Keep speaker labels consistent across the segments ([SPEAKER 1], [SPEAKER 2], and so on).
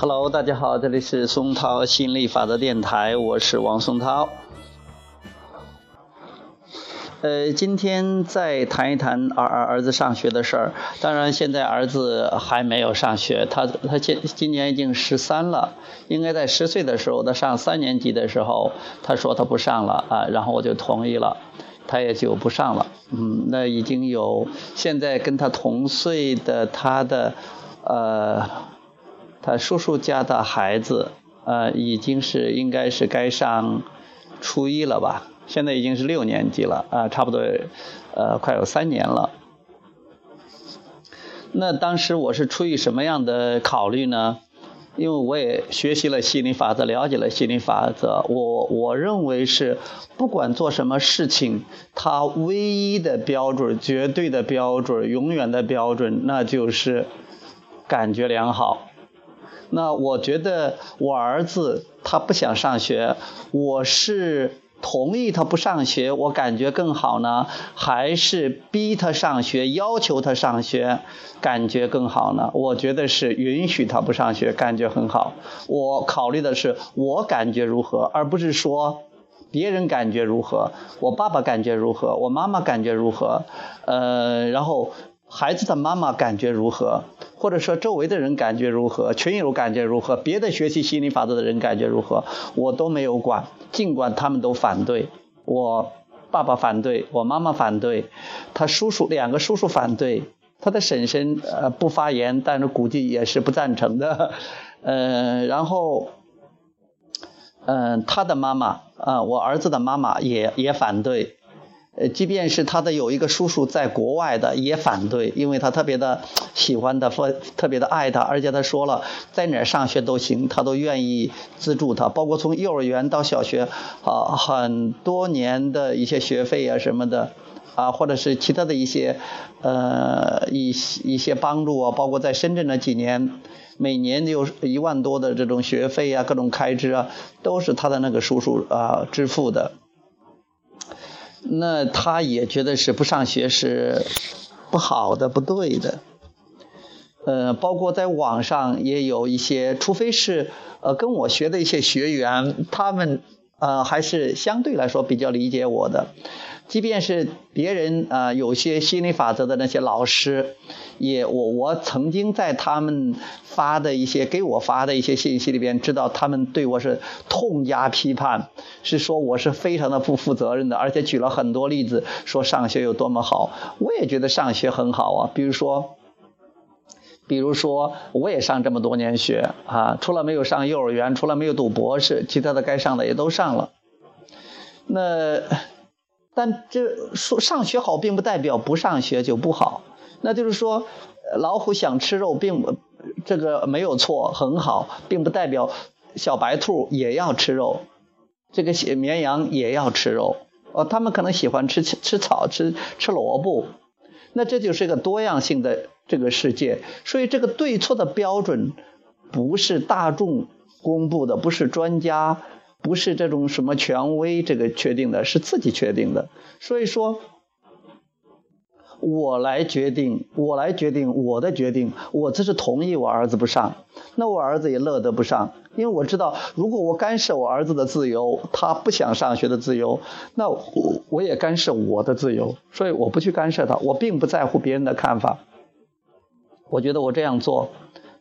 [SPEAKER 1] Hello，大家好，这里是松涛心理法则电台，我是王松涛。呃，今天再谈一谈儿儿儿子上学的事儿。当然，现在儿子还没有上学，他他今今年已经十三了，应该在十岁的时候，他上三年级的时候，他说他不上了啊，然后我就同意了，他也就不上了。嗯，那已经有现在跟他同岁的他的呃。他叔叔家的孩子，呃，已经是应该是该上初一了吧？现在已经是六年级了，啊，差不多，呃，快有三年了。那当时我是出于什么样的考虑呢？因为我也学习了心理法则，了解了心理法则，我我认为是不管做什么事情，它唯一的标准、绝对的标准、永远的标准，那就是感觉良好。那我觉得我儿子他不想上学，我是同意他不上学，我感觉更好呢，还是逼他上学，要求他上学，感觉更好呢？我觉得是允许他不上学，感觉很好。我考虑的是我感觉如何，而不是说别人感觉如何，我爸爸感觉如何，我妈妈感觉如何，呃，然后孩子的妈妈感觉如何。或者说周围的人感觉如何，群友感觉如何，别的学习心理法则的人感觉如何，我都没有管。尽管他们都反对，我爸爸反对，我妈妈反对，他叔叔两个叔叔反对，他的婶婶呃不发言，但是估计也是不赞成的。呃，然后，嗯，他的妈妈啊，我儿子的妈妈也也反对。呃，即便是他的有一个叔叔在国外的也反对，因为他特别的喜欢他，或特别的爱他，而且他说了，在哪儿上学都行，他都愿意资助他，包括从幼儿园到小学，啊，很多年的一些学费啊什么的，啊，或者是其他的一些，呃，一一些帮助啊，包括在深圳的几年，每年有一万多的这种学费啊，各种开支啊，都是他的那个叔叔啊支付的。那他也觉得是不上学是不好的、不对的。呃，包括在网上也有一些，除非是呃跟我学的一些学员，他们呃还是相对来说比较理解我的。即便是别人啊，有些心理法则的那些老师，也我我曾经在他们发的一些给我发的一些信息里边，知道他们对我是痛加批判，是说我是非常的不负责任的，而且举了很多例子，说上学有多么好。我也觉得上学很好啊，比如说，比如说我也上这么多年学啊，除了没有上幼儿园，除了没有读博士，其他的该上的也都上了。那。但这说上学好，并不代表不上学就不好。那就是说，老虎想吃肉，并不这个没有错，很好，并不代表小白兔也要吃肉，这个绵羊也要吃肉。哦，他们可能喜欢吃吃草，吃吃萝卜。那这就是一个多样性的这个世界。所以，这个对错的标准不是大众公布的，不是专家。不是这种什么权威这个确定的，是自己确定的。所以说，我来决定，我来决定我的决定。我这是同意我儿子不上，那我儿子也乐得不上，因为我知道，如果我干涉我儿子的自由，他不想上学的自由，那我我也干涉我的自由。所以我不去干涉他，我并不在乎别人的看法。我觉得我这样做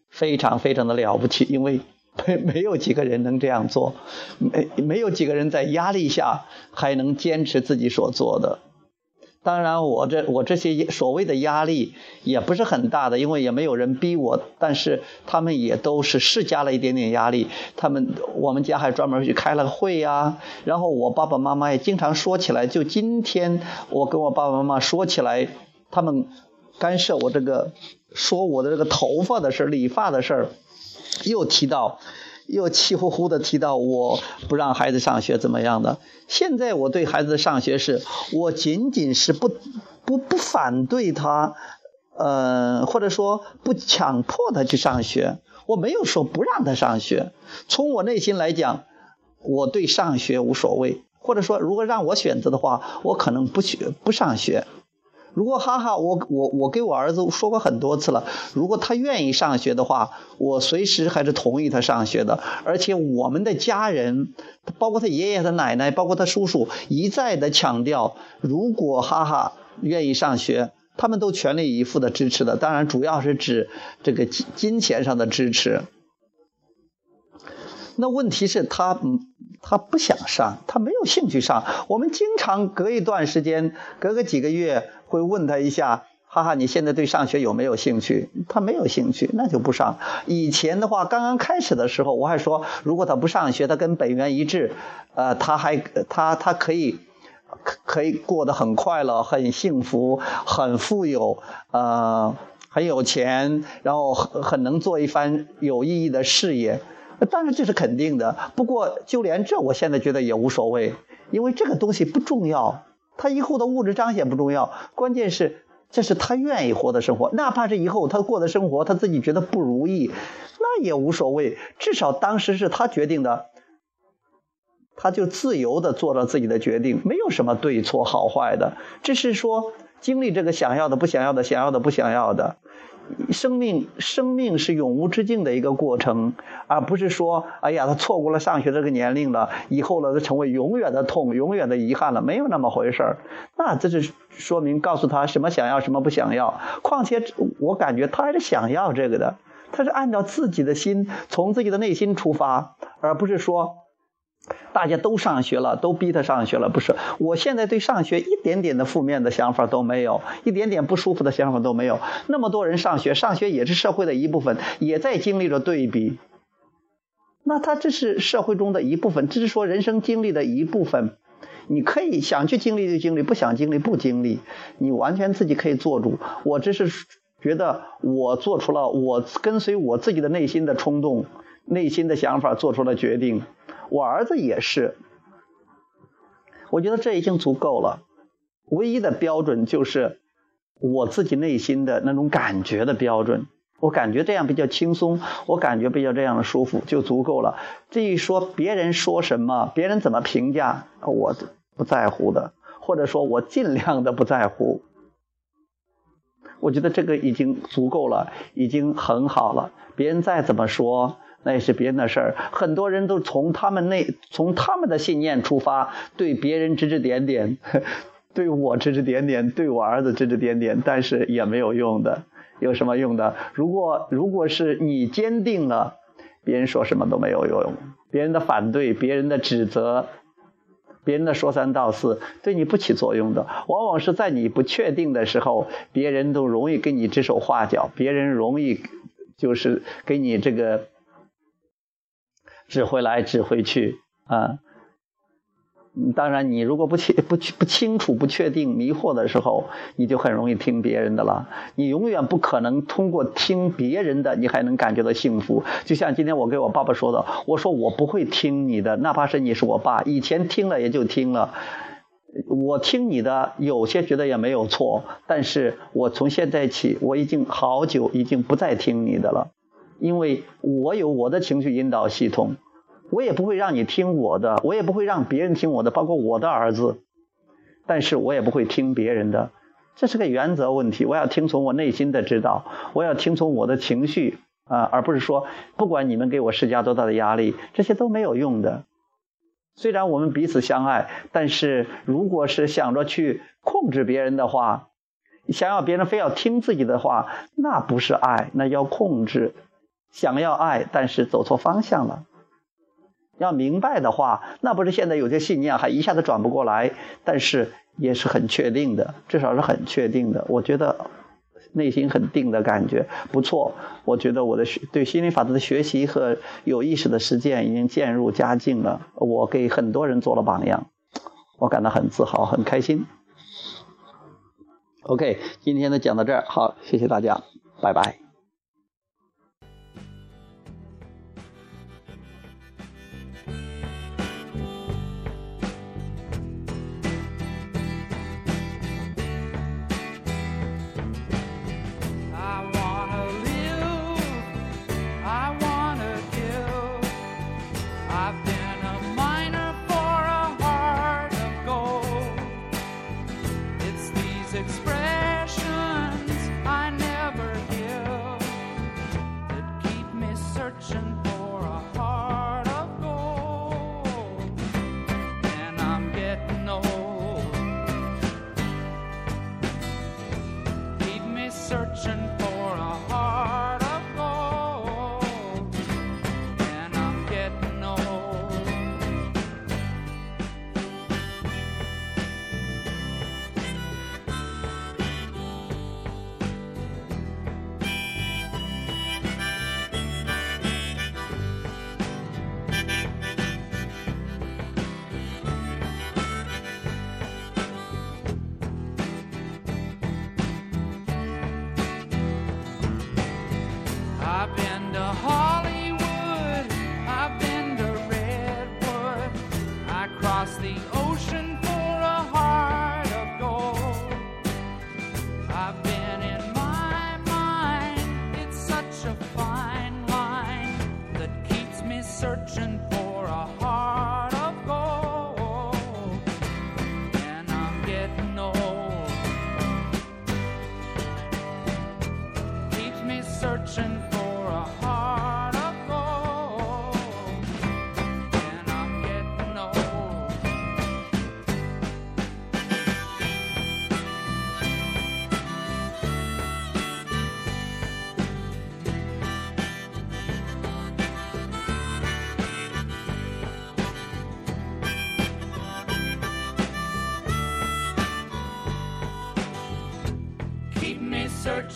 [SPEAKER 1] 非常非常的了不起，因为。没没有几个人能这样做，没没有几个人在压力下还能坚持自己所做的。当然，我这我这些所谓的压力也不是很大的，因为也没有人逼我。但是他们也都是施加了一点点压力。他们我们家还专门去开了个会呀。然后我爸爸妈妈也经常说起来。就今天我跟我爸爸妈妈说起来，他们干涉我这个说我的这个头发的事理发的事儿。又提到，又气呼呼的提到我不让孩子上学怎么样的？现在我对孩子上学是，我仅仅是不不不反对他，呃，或者说不强迫他去上学，我没有说不让他上学。从我内心来讲，我对上学无所谓，或者说如果让我选择的话，我可能不去不上学。如果哈哈，我我我给我儿子说过很多次了，如果他愿意上学的话，我随时还是同意他上学的。而且我们的家人，包括他爷爷、他奶奶，包括他叔叔，一再的强调，如果哈哈愿意上学，他们都全力以赴的支持的。当然，主要是指这个金金钱上的支持。那问题是，他他不想上，他没有兴趣上。我们经常隔一段时间，隔个几个月会问他一下：“哈哈，你现在对上学有没有兴趣？”他没有兴趣，那就不上。以前的话，刚刚开始的时候，我还说，如果他不上学，他跟本源一致，呃，他还他他可以可以过得很快乐、很幸福、很富有，呃，很有钱，然后很能做一番有意义的事业。当然这是肯定的，不过就连这，我现在觉得也无所谓，因为这个东西不重要，他以后的物质彰显不重要，关键是这是他愿意活的生活，哪怕是以后他过的生活他自己觉得不如意，那也无所谓，至少当时是他决定的，他就自由的做了自己的决定，没有什么对错好坏的，只是说经历这个想要的不想要的，想要的不想要的。生命，生命是永无止境的一个过程，而不是说，哎呀，他错过了上学这个年龄了，以后呢，他成为永远的痛，永远的遗憾了，没有那么回事儿。那这是说明告诉他什么想要，什么不想要。况且我感觉他还是想要这个的，他是按照自己的心，从自己的内心出发，而不是说。大家都上学了，都逼他上学了，不是？我现在对上学一点点的负面的想法都没有，一点点不舒服的想法都没有。那么多人上学，上学也是社会的一部分，也在经历着对比。那他这是社会中的一部分，这是说人生经历的一部分。你可以想去经历就经历，不想经历不经历，你完全自己可以做主。我这是觉得我做出了我跟随我自己的内心的冲动、内心的想法做出了决定。我儿子也是，我觉得这已经足够了。唯一的标准就是我自己内心的那种感觉的标准。我感觉这样比较轻松，我感觉比较这样的舒服就足够了。至于说别人说什么，别人怎么评价，我不在乎的，或者说我尽量的不在乎。我觉得这个已经足够了，已经很好了。别人再怎么说。那也是别人的事儿，很多人都从他们那从他们的信念出发，对别人指指点点，对我指指点点，对我儿子指指点点，但是也没有用的，有什么用的？如果如果是你坚定了，别人说什么都没有用，别人的反对，别人的指责，别人的说三道四，对你不起作用的。往往是在你不确定的时候，别人都容易给你指手画脚，别人容易就是给你这个。指挥来指挥去啊！当然，你如果不清不不清楚、不确定、迷惑的时候，你就很容易听别人的了。你永远不可能通过听别人的，你还能感觉到幸福。就像今天我给我爸爸说的，我说我不会听你的，哪怕是你是我爸，以前听了也就听了。我听你的，有些觉得也没有错，但是我从现在起，我已经好久已经不再听你的了。因为我有我的情绪引导系统，我也不会让你听我的，我也不会让别人听我的，包括我的儿子，但是我也不会听别人的，这是个原则问题。我要听从我内心的指导，我要听从我的情绪啊，而不是说不管你们给我施加多大的压力，这些都没有用的。虽然我们彼此相爱，但是如果是想着去控制别人的话，想要别人非要听自己的话，那不是爱，那要控制。想要爱，但是走错方向了。要明白的话，那不是现在有些信念还一下子转不过来，但是也是很确定的，至少是很确定的。我觉得内心很定的感觉不错。我觉得我的学对心理法则的学习和有意识的实践已经渐入佳境了。我给很多人做了榜样，我感到很自豪，很开心。OK，今天呢讲到这儿，好，谢谢大家，拜拜。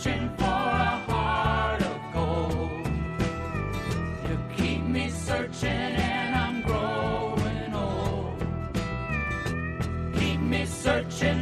[SPEAKER 2] Searching for a heart of gold. You keep me searching and I'm growing old. Keep me searching